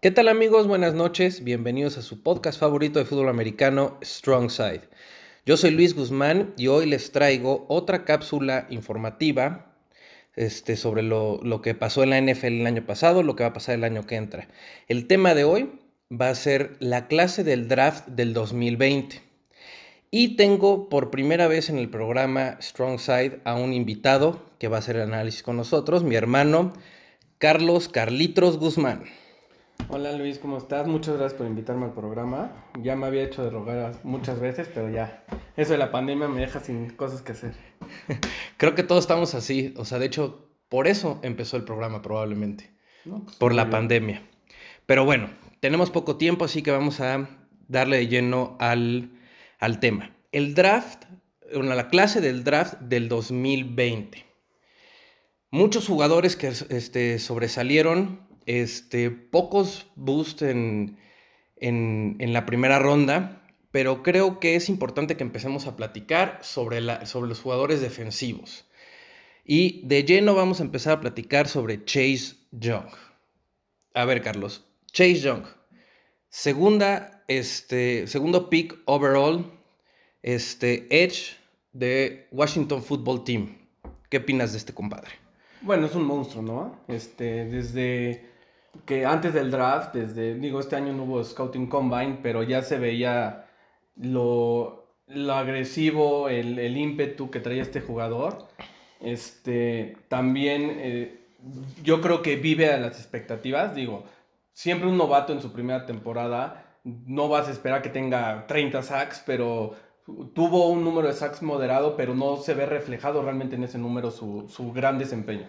¿Qué tal amigos? Buenas noches, bienvenidos a su podcast favorito de fútbol americano, Strong Side. Yo soy Luis Guzmán y hoy les traigo otra cápsula informativa este, sobre lo, que pasó en la NFL el año pasado, lo que va a pasar el año que entra. El tema de hoy va a ser la clase del draft del 2020. Y tengo por primera vez en el programa Strong Side a un invitado que va a hacer el análisis con nosotros, mi hermano Carlos Carlitos Guzmán. Hola Luis, ¿cómo estás? Muchas gracias por invitarme al programa. Ya me había hecho de rogar muchas veces, pero ya, eso de la pandemia me deja sin cosas que hacer. Creo que todos estamos así, o sea, de hecho, por eso empezó el programa probablemente, pues, por la pandemia. Pero bueno, tenemos poco tiempo, así que vamos a darle de lleno al, al tema. El draft, la clase del draft del 2020. Muchos jugadores que este, sobresalieron este, pocos boosts en, la primera ronda, pero creo que es importante que empecemos a platicar sobre, la, sobre los jugadores defensivos. Y de lleno vamos a empezar a platicar sobre Chase Young. A ver, Carlos, Chase Young, segunda, este, segundo pick overall, este, Edge de Washington Football Team. ¿Qué opinas de este compadre? Bueno, es un monstruo, ¿no? Este, desde que antes del draft, desde, digo, este año no hubo Scouting Combine, pero ya se veía lo, lo agresivo, el, el, ímpetu que traía este jugador. Este, también eh, yo creo que vive a las expectativas, digo, siempre un novato en su primera temporada, no vas a esperar que tenga 30 sacks, pero tuvo un número de sacks moderado, pero no se ve reflejado realmente en ese número su, su gran desempeño.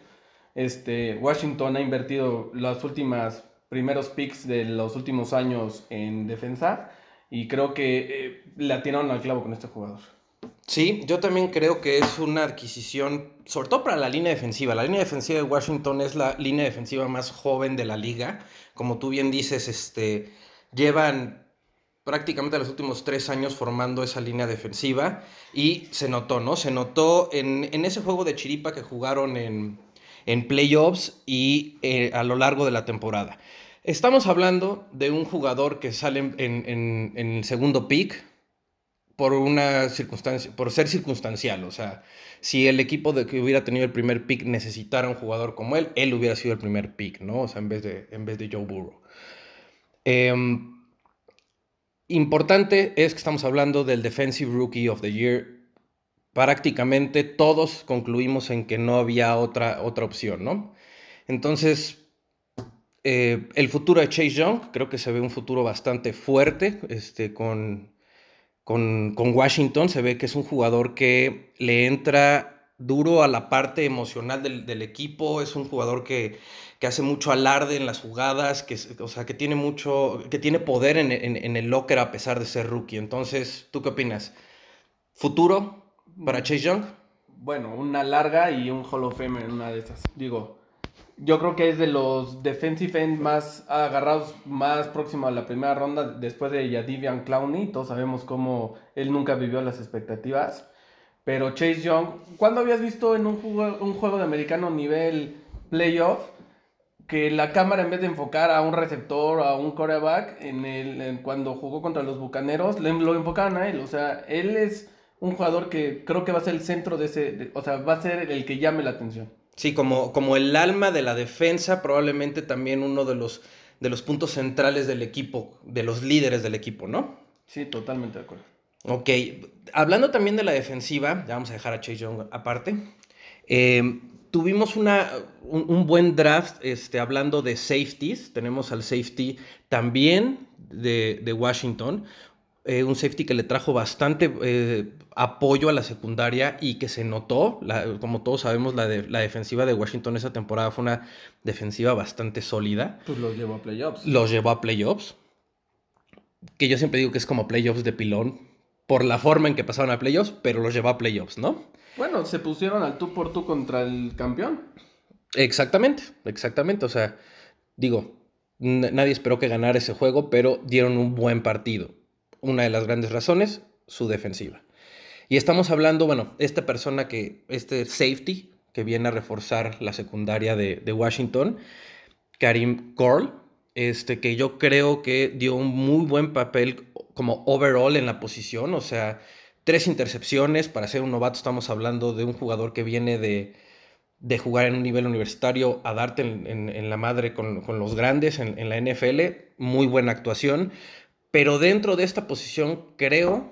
Este, Washington ha invertido los últimos primeros picks de los últimos años en defensa y creo que eh, le atinaron al clavo con este jugador. Sí, yo también creo que es una adquisición, sobre todo para la línea defensiva. La línea defensiva de Washington es la línea defensiva más joven de la liga. Como tú bien dices, este, llevan prácticamente los últimos tres años formando esa línea defensiva y se notó, ¿no? Se notó en, en ese juego de chiripa que jugaron en, en playoffs y eh, a lo largo de la temporada. Estamos hablando de un jugador que sale en, el segundo pick por una circunstancia, por ser circunstancial. O sea, si el equipo de que hubiera tenido el primer pick necesitara un jugador como él, él hubiera sido el primer pick, ¿no? O sea, en vez de, en vez de Joe Burrow. Em, importante es que estamos hablando del Defensive Rookie of the Year prácticamente todos concluimos en que no había otra, otra opción, ¿no? Entonces, eh, el futuro de Chase Young, creo que se ve un futuro bastante fuerte este, con, con, Washington. Se ve que es un jugador que le entra duro a la parte emocional del, equipo. Es un jugador que, hace mucho alarde en las jugadas, que, o sea, que tiene mucho, que tiene poder en, en el locker a pesar de ser rookie. Entonces, ¿tú qué opinas? ¿Futuro? ¿Para Chase Young? Bueno, una larga y un Hall of Fame en una de esas. Digo, yo creo que es de los defensive end más agarrados, más próximo a la primera ronda después de Yadivian Clowney. Todos sabemos cómo él nunca vivió las expectativas. Pero Chase Young, ¿cuándo habías visto en un juego, un juego de americano nivel playoff que la cámara en vez de enfocar a un receptor, a un quarterback, en el, cuando jugó contra los Bucaneros, lo enfocaban a él? O sea, él es un jugador que creo que va a ser el centro de ese, o sea, va a ser el que llame la atención. Sí, como, como el alma de la defensa, probablemente también uno de los, de los puntos centrales del equipo, de los líderes del equipo, ¿no? Sí, totalmente de acuerdo. Ok, hablando también de la defensiva, ya vamos a dejar a Chase Young aparte. Eh, tuvimos una, un, buen draft este, hablando de safeties. Tenemos al safety también de, de Washington. Eh, un safety que le trajo bastante eh, apoyo a la secundaria y que se notó, como todos sabemos, la, de, la defensiva de Washington esa temporada fue una defensiva bastante sólida. Pues los llevó a playoffs. Los llevó a playoffs. Que yo siempre digo que es como playoffs de pilón, por la forma en que pasaron a playoffs, pero los llevó a playoffs, ¿no? Bueno, se pusieron al tú por tú contra el campeón. Exactamente, exactamente. O sea, digo, nadie esperó que ganara ese juego, pero dieron un buen partido una de las grandes razones, su defensiva. Y estamos hablando, bueno, esta persona que, este safety, que viene a reforzar la secundaria de, Washington, Karim Corl, este, que yo creo que dio un muy buen papel como overall en la posición, o sea, tres intercepciones para ser un novato, estamos hablando de un jugador que viene de, de jugar en un nivel universitario a darte en, la madre con, los grandes en, en, la NFL, muy buena actuación, pero dentro de esta posición creo,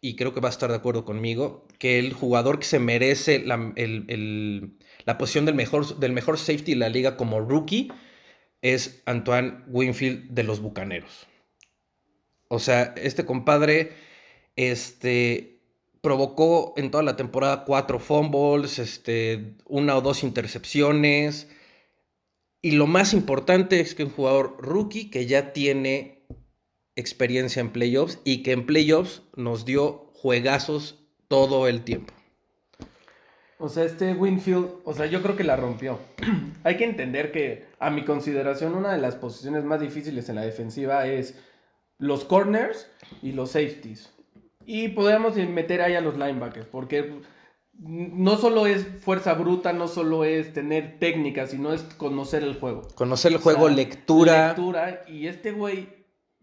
y creo que va a estar de acuerdo conmigo, que el jugador que se merece la, la posición del mejor, del mejor safety de la liga como rookie es Antoine Winfield de los Bucaneros. O sea, este compadre este, provocó en toda la temporada cuatro fumbles, este, una o dos intercepciones. Y lo más importante es que un jugador rookie que ya tiene experiencia en playoffs y que en playoffs nos dio juegazos todo el tiempo. O sea, este Winfield, o sea, yo creo que la rompió. Hay que entender que, a mi consideración, una de las posiciones más difíciles en la defensiva es los corners y los safeties. Y podríamos meter ahí a los linebackers, porque no solo es fuerza bruta, no solo es tener técnica, sino es conocer el juego. Conocer el juego, lectura. Lectura, y este güey,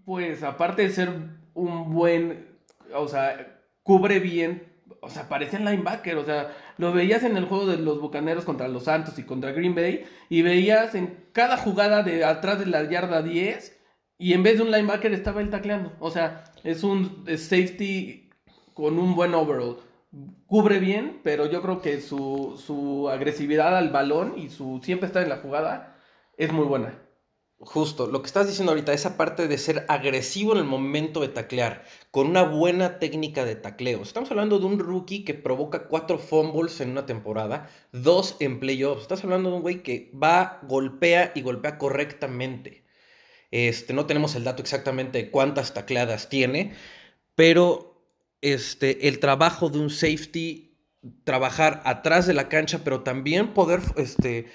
pues aparte de ser un buen, o sea, cubre bien o sea, parecía linebacker, o sea, lo veías en el juego de los Bucaneros contra los Santos y contra Green Bay, y veías en cada jugada de atrás de la yarda 10, y en vez de un linebacker estaba él tacleando. O sea, es un safety con un buen overall. Cubre bien, pero yo creo que su, su agresividad al balón y su siempre estar en la jugada es muy buena. Justo, lo que estás diciendo ahorita, esa parte de ser agresivo en el momento de taclear, con una buena técnica de tacleo. Estamos hablando de un rookie que provoca cuatro fumbles en una temporada, dos en playoffs. Estás hablando de un güey que va, golpea y golpea correctamente. Este, no tenemos el dato exactamente de cuántas tacleadas tiene, pero este, el trabajo de un safety, trabajar atrás de la cancha, pero también poder este,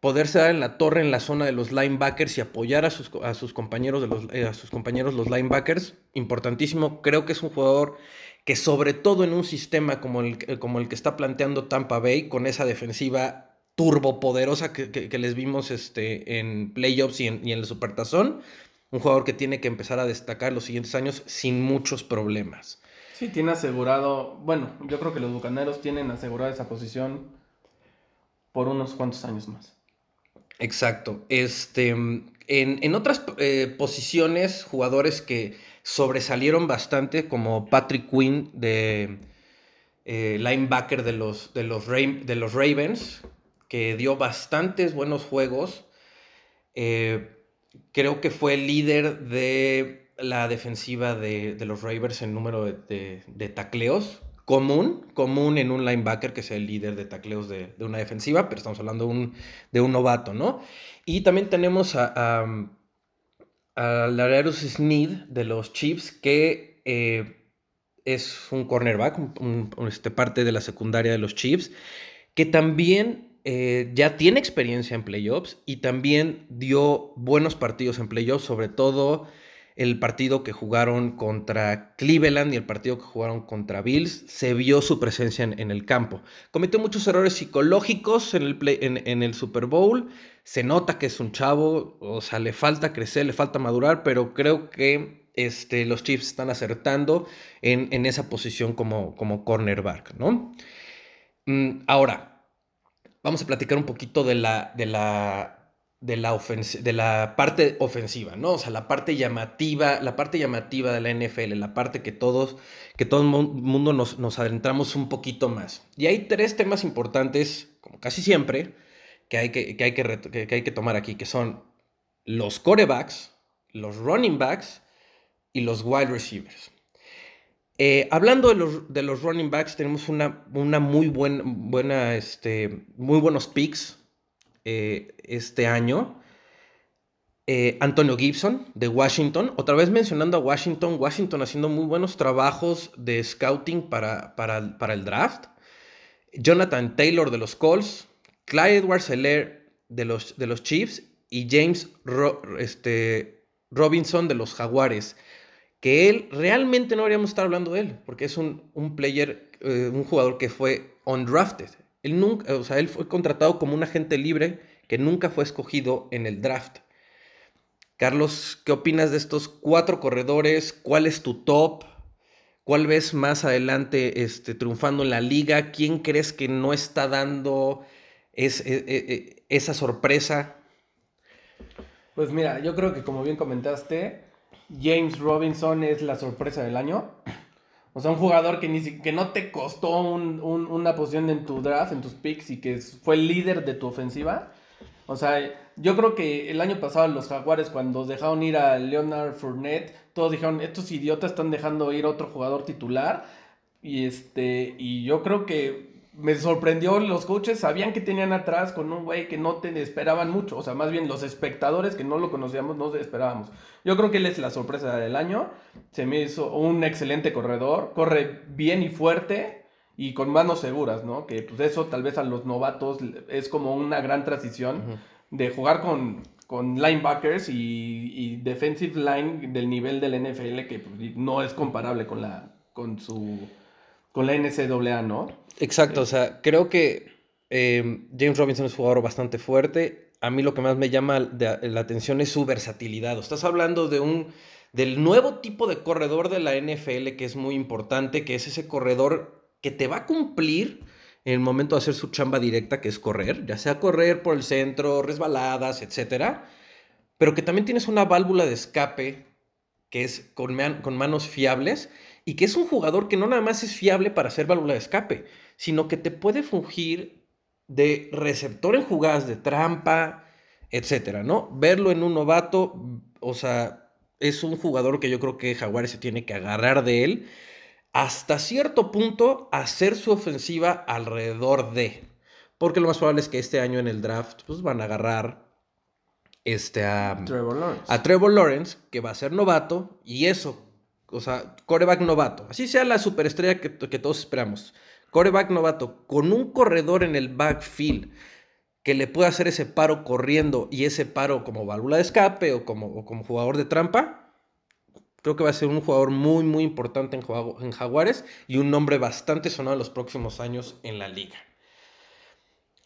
poderse dar en la torre en la zona de los linebackers y apoyar a sus, a sus compañeros de los, eh, a sus compañeros los linebackers, importantísimo. Creo que es un jugador que sobre todo en un sistema como el, eh, como el que está planteando Tampa Bay, con esa defensiva turbopoderosa que, que, les vimos este, en playoffs y en, y en el Supertazón, un jugador que tiene que empezar a destacar los siguientes años sin muchos problemas. Sí, tiene asegurado, bueno, yo creo que los Bucaneros tienen asegurada esa posición por unos cuantos años más. Exacto. Este, en, otras eh, posiciones, jugadores que sobresalieron bastante, como Patrick Quinn de eh, linebacker de los, de, los de los Ravens, que dio bastantes buenos juegos. Eh, creo que fue líder de la defensiva de, los Ravens en número de, de tacleos común, común en un linebacker que sea el líder de tacleos de, una defensiva, pero estamos hablando de un, novato, ¿no? Y también tenemos a, a, a Sneed de los Chiefs, que eh, es un cornerback, este, parte de la secundaria de los Chiefs, que también eh, ya tiene experiencia en playoffs y también dio buenos partidos en playoffs, sobre todo el partido que jugaron contra Cleveland y el partido que jugaron contra Bills, se vio su presencia en, el campo. Cometió muchos errores psicológicos en el, Super Bowl. Se nota que es un chavo, o sea, le falta crecer, le falta madurar, pero creo que este, los Chiefs están acertando en, esa posición como, como cornerback, ¿no? Mm, ahora, vamos a platicar un poquito de la, de la de la, de la parte ofensiva, ¿no? O sea, la parte llamativa, la parte llamativa de la NFL, la parte que todos, que todo el mundo nos, nos, adentramos un poquito más. Y hay tres temas importantes, como casi siempre, que hay que, hay que, hay que tomar aquí, que son los corebacks, los running backs y los wide receivers. Eh, hablando de los, de los, running backs, tenemos una, una muy buen, buena, este, muy buenos picks eh, este año. Eh, Antonio Gibson de Washington, otra vez mencionando a Washington, Washington haciendo muy buenos trabajos de scouting para, para, para el draft. Jonathan Taylor de los Colts, Clyde Edwards de los, de los Chiefs y James este, Robinson de los Jaguares. Que él realmente no deberíamos estar hablando de él, porque es un, un player, eh, un jugador que fue undrafted. Él nunca, o sea, él fue contratado como un agente libre que nunca fue escogido en el draft. Carlos, ¿qué opinas de estos cuatro corredores? ¿Cuál es tu top? ¿Cuál ves más adelante este, triunfando en la liga? ¿Quién crees que no está dando e, e, e, esa sorpresa? Pues mira, yo creo que como bien comentaste, James Robinson es la sorpresa del año. O sea, un jugador que, ni, que no te costó una posición en tu draft, en tus picks, y que fue el líder de tu ofensiva. O sea, yo creo que el año pasado los Jaguares, cuando dejaron ir a Leonard Fournette, todos dijeron, estos idiotas están dejando ir a otro jugador titular. Y este, y yo creo que me sorprendió, los coaches sabían que tenían atrás con un güey que no te esperaban mucho, o sea, más bien los espectadores que no lo conocíamos no esperábamos. Yo creo que él es la sorpresa del año, se me hizo un excelente corredor, corre bien y fuerte y con manos seguras, ¿no? Que pues eso tal vez a los novatos es como una gran transición de jugar con, con linebackers y, y, defensive line del nivel del NFL que pues, no es comparable con la con su con la NCAA, ¿no? Exacto, o sea, creo que eh, James Robinson es un jugador bastante fuerte. A mí lo que más me llama la atención es su versatilidad. Estás hablando de un del nuevo tipo de corredor de la NFL que es muy importante, que es ese corredor que te va a cumplir en el momento de hacer su chamba directa, que es correr, ya sea correr por el centro, resbaladas, etcétera, pero que también tienes una válvula de escape que es con manos fiables y que es un jugador que no nada más es fiable para hacer válvula de escape, sino que te puede fungir de receptor en jugadas de trampa, etcétera, ¿no? Verlo en un novato, o sea, es un jugador que yo creo que Jaguares se tiene que agarrar de él hasta cierto punto hacer su ofensiva alrededor de. Porque lo más probable es que este año en el draft pues van a agarrar este, a, Trevor Lawrence. a Trevor Lawrence, que va a ser novato, y eso o sea, coreback novato, así sea la superestrella que, que todos esperamos, coreback novato, con un corredor en el backfield que le pueda hacer ese paro corriendo y ese paro como válvula de escape o como, como jugador de trampa, creo que va a ser un jugador muy, muy importante en, en Jaguares y un nombre bastante sonado en los próximos años en la liga.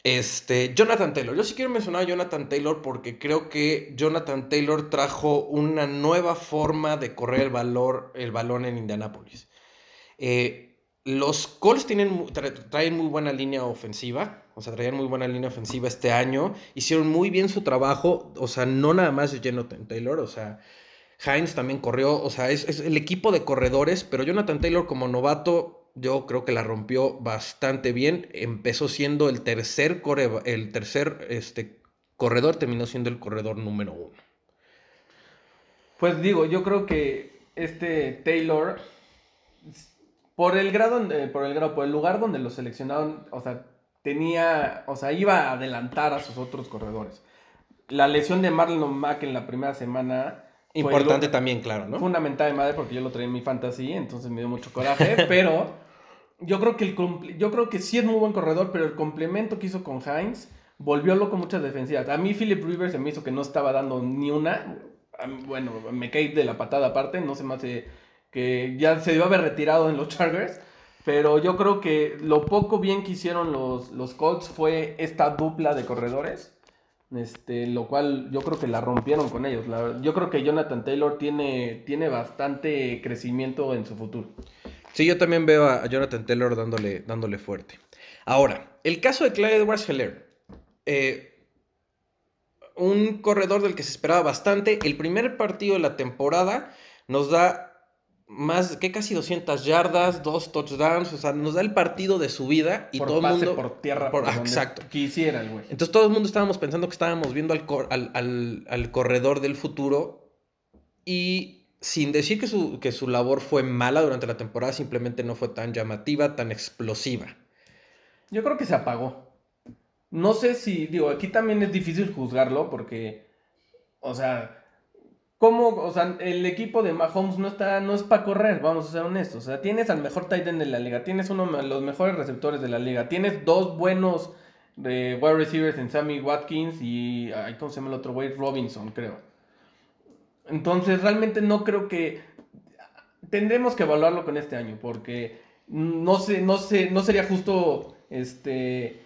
Este, Jonathan Taylor. Yo sí quiero mencionar a Jonathan Taylor porque creo que Jonathan Taylor trajo una nueva forma de correr el, valor, el balón en Indianápolis. Eh, los Colts tienen, traen muy buena línea ofensiva, o sea, traían muy buena línea ofensiva este año. Hicieron muy bien su trabajo, o sea, no nada más de Jonathan Taylor, o sea, Hines también corrió, o sea, es el equipo de corredores, pero Jonathan Taylor como novato yo creo que la rompió bastante bien. Empezó siendo el tercer, el tercer este, corredor, terminó siendo el corredor número uno. Pues digo, yo creo que este Taylor, por el grado, por el grado, por el lugar donde lo seleccionaron, o sea, tenía, o sea, iba a adelantar a sus otros corredores. La lesión de Marlon Mack en la primera semana Importante también, claro, ¿no? Fundamental de madre porque yo lo traía en mi fantasy, entonces me dio mucho coraje, pero yo creo que el yo creo que sí es muy buen corredor, pero el complemento que hizo con Heinz volvió loco muchas defensivas. A mí Philip Rivers se me hizo que no estaba dando ni una. Bueno, me caí de la patada aparte, no se me hace que ya se debió haber retirado en los Chargers. Pero yo creo que lo poco bien que hicieron los, los Colts fue esta dupla de corredores. Este, lo cual yo creo que la rompieron con ellos. yo creo que Jonathan Taylor tiene, tiene bastante crecimiento en su futuro. Sí, yo también veo a Jonathan Taylor dándole, dándole fuerte. Ahora, el caso de Clyde Edwards Heller. Eh, un corredor del que se esperaba bastante. El primer partido de la temporada nos da más que casi 200 yardas, dos touchdowns, o sea, nos da el partido de su vida y todo el mundo por tierra por, exacto. quisiera el güey. Entonces todo el mundo estábamos pensando que estábamos viendo al, al, al corredor del futuro y sin decir que su, que su labor fue mala durante la temporada, simplemente no fue tan llamativa, tan explosiva. Yo creo que se apagó. No sé si, digo, aquí también es difícil juzgarlo porque, o sea, ¿cómo, o sea, el equipo de Mahomes no está, no es para correr, vamos a ser honestos. O sea, tienes al mejor tight end de la liga, tienes uno de los mejores receptores de la liga, tienes dos buenos eh, wide receivers en Sammy Watkins y, ¿cómo se llama el otro güey? Robinson, creo. Entonces, realmente no creo que. Tendremos que evaluarlo con este año, porque no sé, no sé, no sería justo este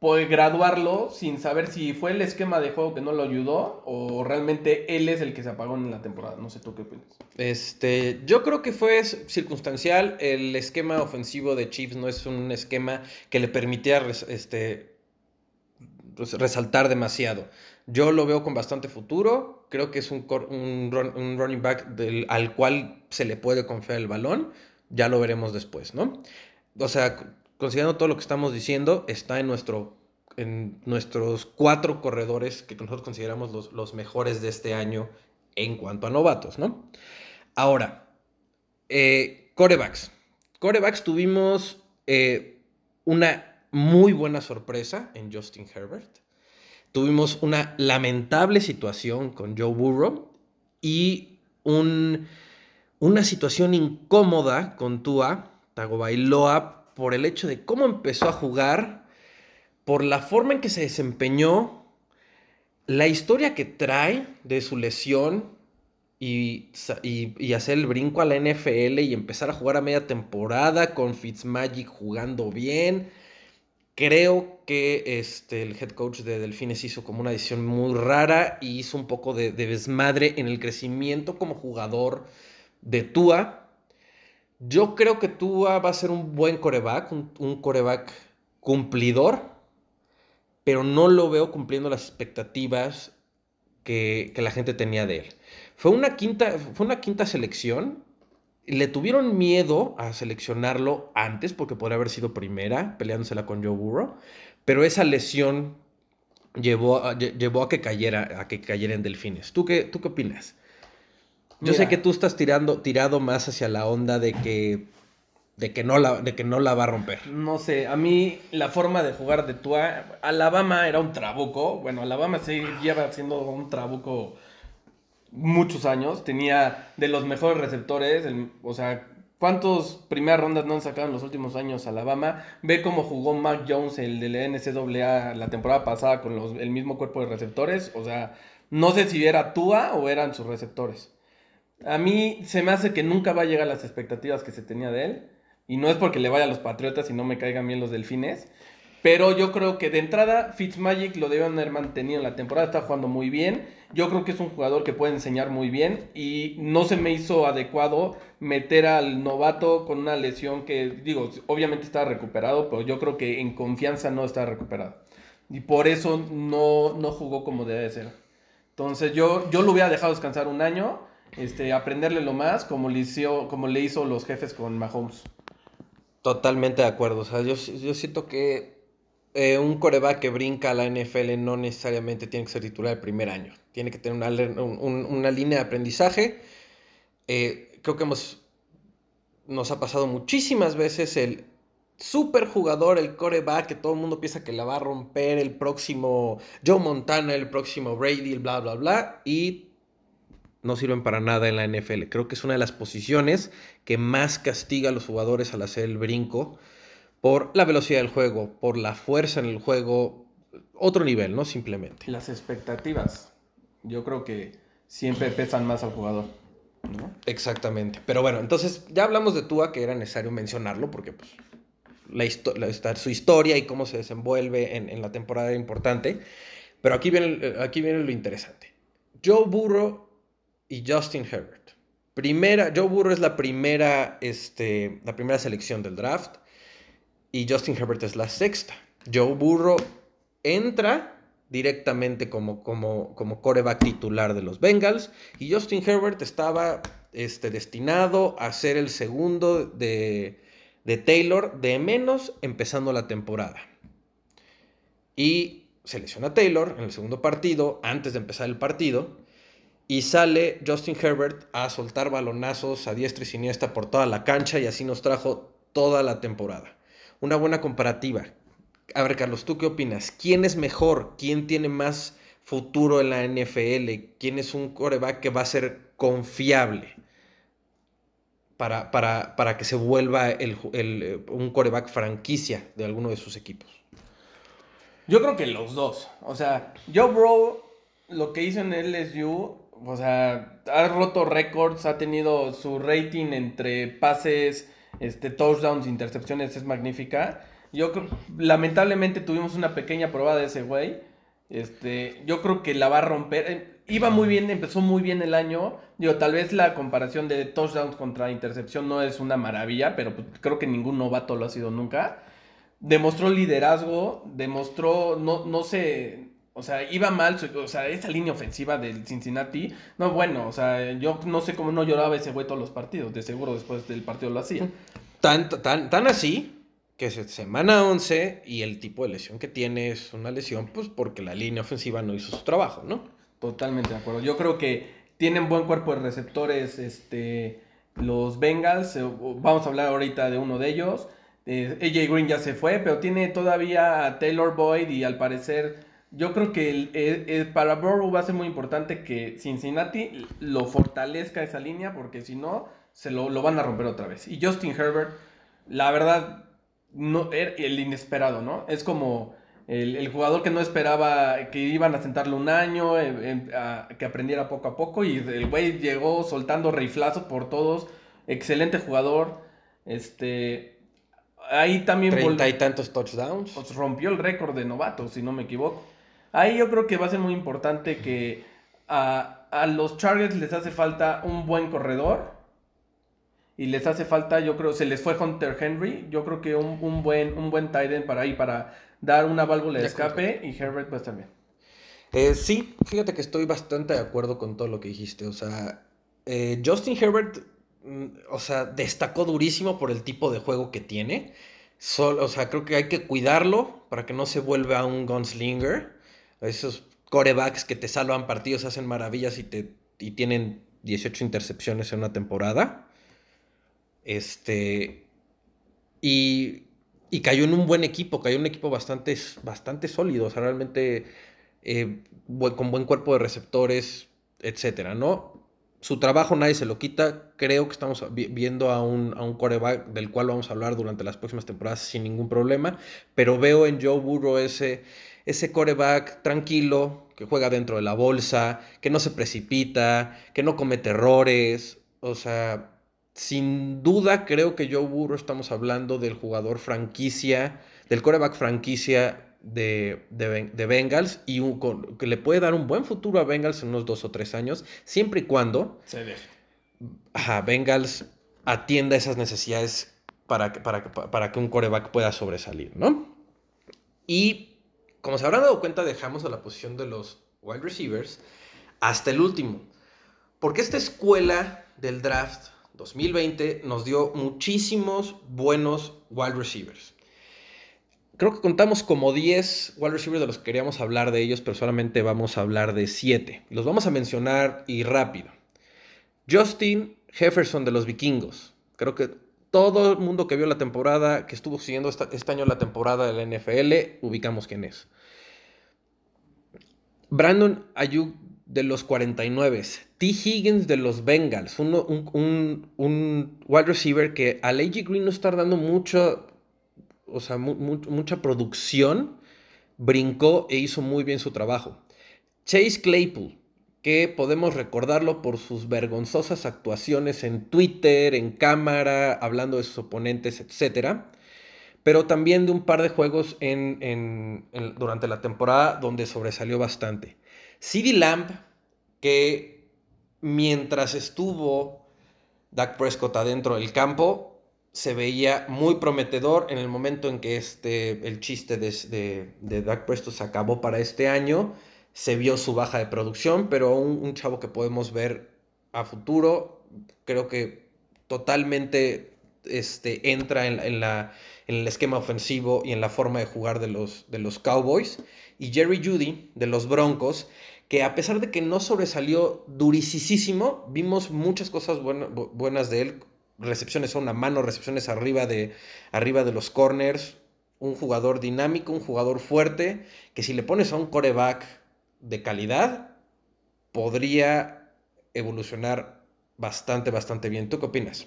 puede graduarlo sin saber si fue el esquema de juego que no lo ayudó o realmente él es el que se apagó en la temporada. No sé tú qué opinas. Este, yo creo que fue circunstancial. El esquema ofensivo de Chiefs no es un esquema que le permitiera este, resaltar demasiado. Yo lo veo con bastante futuro. Creo que es un, un, running back al cual se le puede confiar el balón. Ya lo veremos después, ¿no? O sea, considerando todo lo que estamos diciendo, está en nuestros cuatro corredores que nosotros consideramos los, mejores de este año en cuanto a novatos, ¿no? Ahora, eh, corebacks. Corebacks tuvimos eh, una muy buena sorpresa en Justin Herbert. Tuvimos una lamentable situación con Joe Burrow y un, una situación incómoda con Tua Tagovailoa por el hecho de cómo empezó a jugar, por la forma en que se desempeñó, la historia que trae de su lesión y, hacer el brinco a la NFL y empezar a jugar a media temporada con Fitzmagic jugando bien. Creo que este, el head coach de Delfines hizo como una decisión muy rara y hizo un poco de, de desmadre en el crecimiento como jugador de Tua yo creo que Tua va a ser un buen coreback, un, coreback cumplidor, pero no lo veo cumpliendo las expectativas que, la gente tenía de él. Fue una quinta, fue una quinta selección. Le tuvieron miedo a seleccionarlo antes porque podría haber sido primera, peleándosela con Joe Burrow, pero esa lesión llevó a, llevó a que cayera, a que cayera en Delfines. ¿Tú qué, tú qué opinas? Yo sé que tú estás tirando, tirado más hacia la onda de que, de que, no la, de que no la va a romper. No sé, a mí la forma de jugar de Tua, Alabama era un trabuco. Bueno, Alabama se lleva siendo un trabuco muchos años. Tenía de los mejores receptores, o sea, ¿Cuántos primeras rondas no han sacado en los últimos años Alabama? Ve cómo jugó Mac Jones, el del NCAA, la temporada pasada con los, el mismo cuerpo de receptores. O sea, no sé si era Tua o eran sus receptores. A mí se me hace que nunca va a llegar a las expectativas que se tenía de él. Y no es porque le vaya a los Patriotas y no me caigan bien los Delfines. Pero yo creo que de entrada Fitzmagic lo deben haber mantenido en la temporada. Está jugando muy bien. Yo creo que es un jugador que puede enseñar muy bien. Y no se me hizo adecuado meter al novato con una lesión que, digo, obviamente está recuperado, pero yo creo que en confianza no está recuperado. Y por eso no, no jugó como debe ser. Entonces yo, yo lo hubiera dejado descansar un año este, aprenderle lo más como le, hizo, como le hizo los jefes con Mahomes. Totalmente de acuerdo. O sea, yo, siento que eh, un coreback que brinca a la NFL no necesariamente tiene que ser titular el primer año. Tiene que tener una, línea de aprendizaje. Eh, creo que hemos, nos ha pasado muchísimas veces el super jugador, el coreback, que todo el mundo piensa que la va a romper el próximo Joe Montana, el próximo Brady, bla, bla, bla. Y no sirven para nada en la NFL. Creo que es una de las posiciones que más castiga a los jugadores al hacer el brinco por la velocidad del juego, por la fuerza en el juego, otro nivel, ¿no? Simplemente. Las expectativas, yo creo que siempre pesan más al jugador. Exactamente. Pero bueno, entonces ya hablamos de Tua, que era necesario mencionarlo, porque pues la, su historia y cómo se desenvuelve en, en la temporada era importante. Pero aquí viene, aquí viene lo interesante. Joe Burrow y Justin Herbert. Primera, Joe Burrow es la primera, este, la primera selección del draft y Justin Herbert es la sexta. Joe Burrow entra directamente como, como, como coreback titular de los Bengals y Justin Herbert estaba este, destinado a ser el segundo de, de Taylor de menos empezando la temporada. Y selecciona a Taylor en el segundo partido, antes de empezar el partido, y sale Justin Herbert a soltar balonazos a diestra y siniestra por toda la cancha y así nos trajo toda la temporada. Una buena comparativa. A ver, Carlos, ¿tú qué opinas? ¿Quién es mejor? ¿Quién tiene más futuro en la NFL? ¿Quién es un coreback que va a ser confiable para, para, que se vuelva un coreback franquicia de alguno de sus equipos? Yo creo que los dos. O sea, Joe Bro, lo que hizo en LSU o sea, ha roto récords, ha tenido su rating entre pases, este, touchdowns, intercepciones, es magnífica. Yo lamentablemente tuvimos una pequeña probada de ese güey. Este, yo creo que la va a romper. Eh, iba muy bien, empezó muy bien el año. Digo, tal vez la comparación de touchdowns contra intercepción no es una maravilla, pero pues, creo que ningún novato lo ha sido nunca. Demostró liderazgo, demostró, no, no sé, o sea, iba mal, o sea, esa línea ofensiva del Cincinnati, no, bueno, o sea, yo no sé cómo no lloraba ese güey todos los partidos, de seguro después del partido lo hacía. Tan, tan, tan así que es semana 11 y el tipo de lesión que tiene es una lesión, pues porque la línea ofensiva no hizo su trabajo, ¿no? Totalmente de acuerdo. Yo creo que tienen buen cuerpo de receptores, este, los Bengals, eh, vamos a hablar ahorita de uno de ellos. Eh, AJ Green ya se fue, pero tiene todavía a Taylor Boyd y al parecer yo creo que el, para Burrow va a ser muy importante que Cincinnati lo fortalezca esa línea, porque si no, se lo, van a romper otra vez. Y Justin Herbert, la verdad, no, er, el inesperado, ¿no? Es como el, jugador que no esperaba que iban a sentarle un año, que aprendiera poco a poco, y el güey llegó soltando riflazos por todos. Excelente jugador. Este. Ahí también. Treinta y tantos touchdowns. Pues rompió el récord de novato, si no me equivoco. Ahí yo creo que va a ser muy importante que a, los Chargers les hace falta un buen corredor. Y les hace falta, yo creo, se les fue Hunter Henry. Yo creo que un, buen, un buen tight end para ahí, para dar una válvula de escape. Y Herbert pues también. Eh, sí, fíjate que estoy bastante de acuerdo con todo lo que dijiste. O sea, eh, Justin Herbert, mm, o sea, destacó durísimo por el tipo de juego que tiene. o sea, creo que hay que cuidarlo para que no se vuelva un gunslinger esos corebacks que te salvan partidos, hacen maravillas y, te, y tienen 18 intercepciones en una temporada. Este. Y, y cayó en un buen equipo, cayó en un equipo bastante, bastante sólido, o sea, realmente eh, con buen cuerpo de receptores, etcétera, ¿no? Su trabajo nadie se lo quita. Creo que estamos viendo a un, a un coreback del cual vamos a hablar durante las próximas temporadas sin ningún problema. Pero veo en Joe Burrow ese, ese coreback tranquilo, que juega dentro de la bolsa, que no se precipita, que no comete errores. O sea, sin duda creo que Joe Burrow estamos hablando del jugador franquicia, del coreback franquicia de, de, Bengals y que le puede dar un buen futuro a Bengals en unos dos o tres años, siempre y cuando Se Bengals atienda esas necesidades para, para, para que un coreback pueda sobresalir, ¿no? Y como se habrán dado cuenta, dejamos a la posición de los wide receivers hasta el último. Porque esta escuela del draft 2020 nos dio muchísimos buenos wide receivers. Creo que contamos como 10 wide receivers de los que queríamos hablar de ellos, pero solamente vamos a hablar de 7. Los vamos a mencionar y rápido. Justin Jefferson de los vikingos. Creo que todo el mundo que vio la temporada, que estuvo siguiendo este año la temporada de la NFL, ubicamos quién es. Brandon Ayuk de los 49, T. Higgins de los Bengals, un, wide receiver que a AJ Green no está dando mucho, o sea, mucha producción, brincó e hizo muy bien su trabajo. Chase Claypool, que podemos recordarlo por sus vergonzosas actuaciones en Twitter, en cámara, hablando de sus oponentes, etc. Pero también de un par de juegos en, durante la temporada donde sobresalió bastante. CD Lamb, que mientras estuvo Dak Prescott adentro del campo, se veía muy prometedor en el momento en que este, el chiste de, de, de Dak Prescott se acabó para este año se vio su baja de producción, pero un, chavo que podemos ver a futuro, creo que totalmente este, entra en, la, en, el esquema ofensivo y en la forma de jugar de los, de los Cowboys. Y Jerry Judy, de los Broncos, que a pesar de que no sobresalió durisísimo, vimos muchas cosas buenas de él. Recepciones a una mano, recepciones arriba de, arriba de los corners. Un jugador dinámico, un jugador fuerte, que si le pones a un coreback de calidad, podría evolucionar bastante, bastante bien. ¿Tú qué opinas?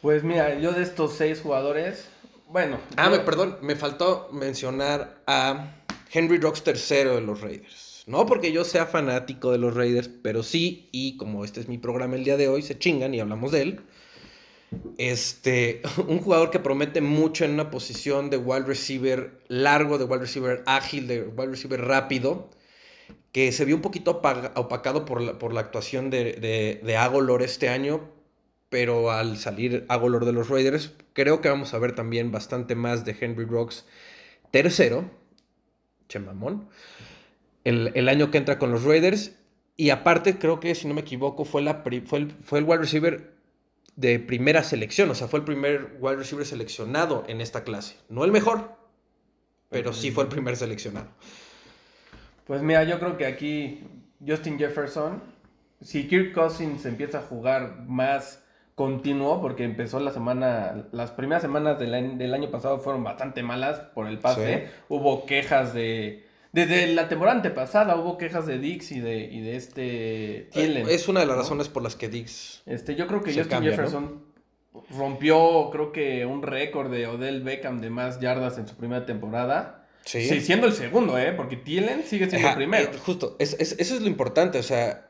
Pues mira, yo de estos seis jugadores, bueno. Ah, me, perdón, me faltó mencionar a Henry Rocks III de los Raiders. No porque yo sea fanático de los Raiders, pero sí, y como este es mi programa el día de hoy, se chingan y hablamos de él. Este, un jugador que promete mucho en una posición de wide receiver largo, de wide receiver ágil, de wide receiver rápido, que se vio un poquito opacado por la, por la actuación de, de, de Agolor este año, pero al salir Agolor de los Raiders, creo que vamos a ver también bastante más de Henry Rocks tercero, Chemamón, el, el año que entra con los Raiders. Y aparte, creo que si no me equivoco, fue, la, fue, fue el wide receiver de primera selección, o sea, fue el primer wide receiver seleccionado en esta clase. No el mejor, pero sí fue el primer seleccionado. Pues mira, yo creo que aquí Justin Jefferson, si Kirk Cousins empieza a jugar más continuo, porque empezó la semana, las primeras semanas del año, pasado fueron bastante malas por el pase, hubo quejas de desde la temporada antepasada hubo quejas de Dix y de, y de este Thielen. Es una de las razones por las que Dix. Este, yo creo que Justin Jefferson rompió, creo que un récord de Odell Beckham de más yardas en su primera temporada. Sí. siendo el segundo, ¿eh? Porque Thielen sigue siendo el primero. Eh, justo, eso es lo importante. O sea,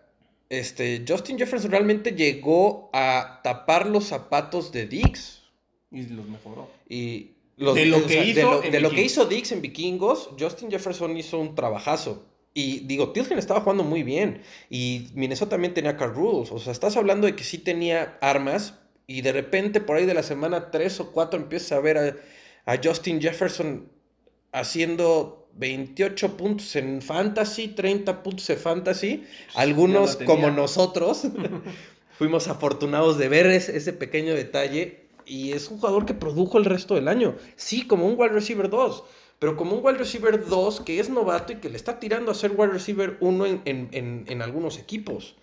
este, Justin Jefferson realmente llegó a tapar los zapatos de Dix. Y los mejoró. Y de lo, que, hizo de lo, que hizo Dix en Vikingos, Justin Jefferson hizo un trabajazo. Y digo, Tilgen estaba jugando muy bien. Y Minnesota también tenía car rules. O sea, estás hablando de que sí tenía armas. Y de repente, por ahí de la semana 3 o 4, empiezas a ver a, Justin Jefferson haciendo 28 puntos en fantasy, 30 puntos en fantasy. Algunos, como nosotros, fuimos afortunados de ver ese pequeño detalle y es un jugador que produjo el resto del año. Sí, como un wide receiver 2, pero como un wide receiver 2 que es novato y que le está tirando a ser wide receiver 1 en, algunos equipos.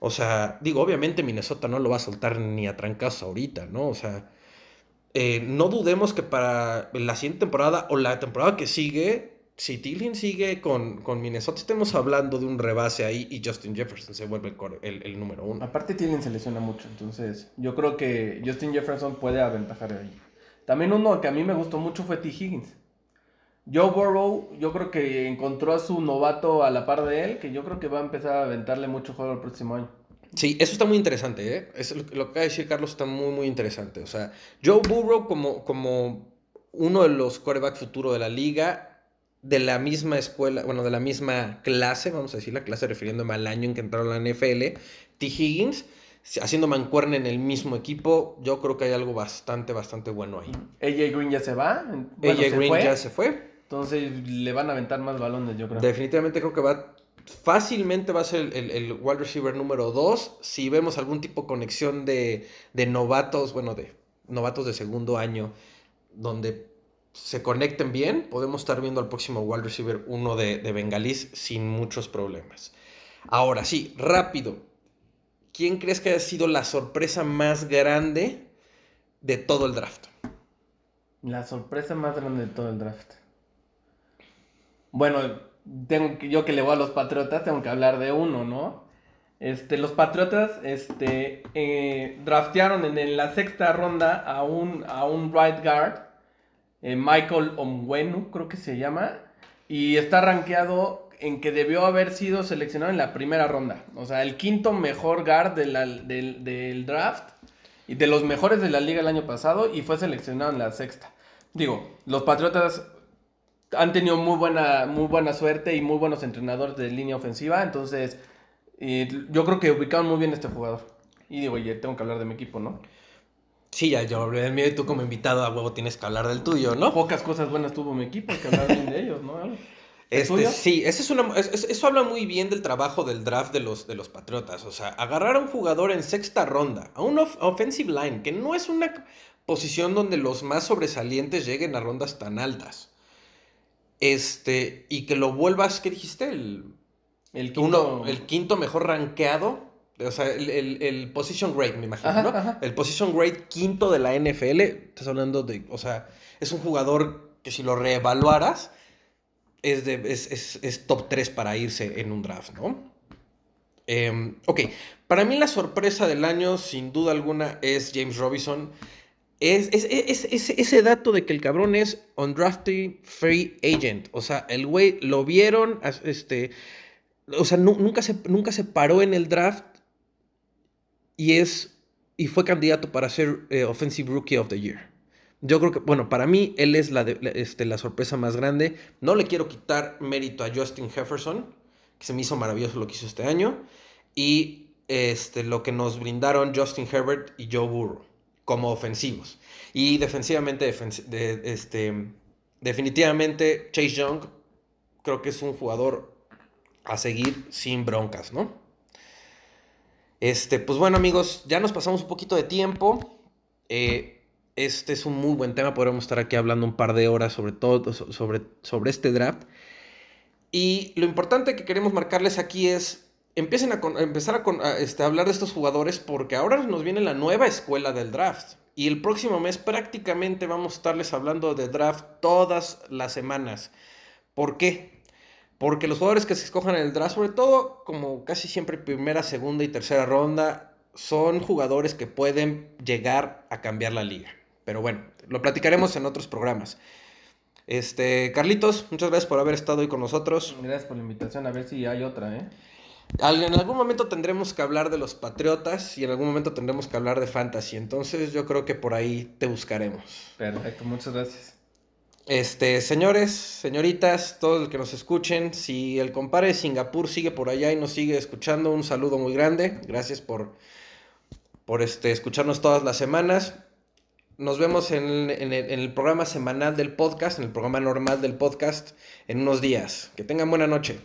O sea, digo, obviamente Minnesota no lo va a soltar ni a trancas ahorita, ¿no? O sea, eh, no dudemos que para la siguiente temporada o la temporada que sigue, si Tilling sigue con, con, Minnesota, estemos hablando de un rebase ahí y Justin Jefferson se vuelve el, el, número uno. Aparte Tilling se lesiona mucho, entonces yo creo que Justin Jefferson puede aventajar ahí. También uno que a mí me gustó mucho fue T. Higgins. Joe Burrow, yo creo que encontró a su novato a la par de él, que yo creo que va a empezar a aventarle mucho juego el próximo año. Sí, eso está muy interesante, ¿eh? Es lo, que acaba de decir Carlos está muy, muy interesante. O sea, Joe Burrow como, como uno de los quarterbacks futuro de la liga, de la misma escuela, bueno, de la misma clase, vamos a decir la clase refiriéndome al año en que entraron a la NFL, T. Higgins, haciendo mancuerna en el mismo equipo, yo creo que hay algo bastante, bastante bueno ahí. AJ Green ya se va. AJ Green ya se fue. Entonces le van a aventar más balones, yo creo. Definitivamente creo que va, fácilmente va a ser el, el, wide receiver número 2. Si vemos algún tipo de conexión de, de novatos, bueno, de novatos de segundo año, donde se conecten bien, podemos estar viendo al próximo wide receiver uno de, de Bengalís sin muchos problemas. Ahora sí, rápido. ¿Quién crees que ha sido la sorpresa más grande de todo el draft? La sorpresa más grande de todo el draft. Bueno, tengo que, yo que le voy a los Patriotas, tengo que hablar de uno, ¿no? Este, los Patriotas este, eh, draftearon en, la sexta ronda a un, a un right guard eh, Michael Omwenu, creo que se llama, y está rankeado en que debió haber sido seleccionado en la primera ronda. O sea, el quinto mejor guard del, draft y de los mejores de la liga el año pasado y fue seleccionado en la sexta. Digo, los Patriotas han tenido muy buena, muy buena suerte y muy buenos entrenadores de línea ofensiva, entonces yo creo que ubicaron muy bien este jugador. Y digo, oye, tengo que hablar de mi equipo, ¿no? Sí, ya yo hablé del mío y tú como invitado a huevo tienes que hablar del tuyo, ¿no? Pocas cosas buenas tuvo mi equipo, que hablar bien de ellos, ¿no? Este, sí, eso, es una, eso habla muy bien del trabajo del draft de los, de los Patriotas. O sea, agarrar a un jugador en sexta ronda, a un offensive line, que no es una posición donde los más sobresalientes lleguen a rondas tan altas. Este, y que lo vuelvas, ¿qué dijiste? El, el, quinto... el quinto mejor rankeado o sea, el, position grade, me imagino, ¿no? El position grade quinto de la NFL, estás hablando de, o sea, es un jugador que si lo reevaluaras, es, de, es, top 3 para irse en un draft, ¿no? Em, ok, para mí la sorpresa del año, sin duda alguna, es James Robinson. Es, ese dato de que el cabrón es undrafted free agent. O sea, el güey lo vieron, este, o sea, nunca, se, nunca se paró en el draft y es y fue candidato para ser eh, Offensive Rookie of the Year. Yo creo que, bueno, para mí él es la, este, la sorpresa más grande. No le quiero quitar mérito a Justin Jefferson, que se me hizo maravilloso lo que hizo este año, y este, lo que nos brindaron Justin Herbert y Joe Burrow como ofensivos. Y defensivamente, este, definitivamente Chase Young creo que es un jugador a seguir sin broncas, ¿no? Este, pues bueno amigos, ya nos pasamos un poquito de tiempo. Eh, este es un muy buen tema, podremos estar aquí hablando un par de horas sobre todo, sobre, sobre este draft. Y lo importante que queremos marcarles aquí es, empiecen a, empezar a, este, hablar de estos jugadores porque ahora nos viene la nueva escuela del draft. Y el próximo mes prácticamente vamos a estarles hablando de draft todas las semanas. ¿Por qué? Porque los jugadores que se escojan en el draft, sobre todo como casi siempre primera, segunda y tercera ronda, son jugadores que pueden llegar a cambiar la liga. Pero bueno, lo platicaremos en otros programas. Este, Carlitos, muchas gracias por haber estado hoy con nosotros. Gracias por la invitación, a ver si hay otra, ¿eh? En algún momento tendremos que hablar de los Patriotas y en algún momento tendremos que hablar de Fantasy. Entonces yo creo que por ahí te buscaremos. Perfecto, muchas gracias. Este, señores, señoritas, todos los que nos escuchen, si el compadre de Singapur sigue por allá y nos sigue escuchando, un saludo muy grande. Gracias por, por este, escucharnos todas las semanas. Nos vemos en, en el programa semanal del podcast, en el programa normal del podcast, en unos días. Que tengan buena noche.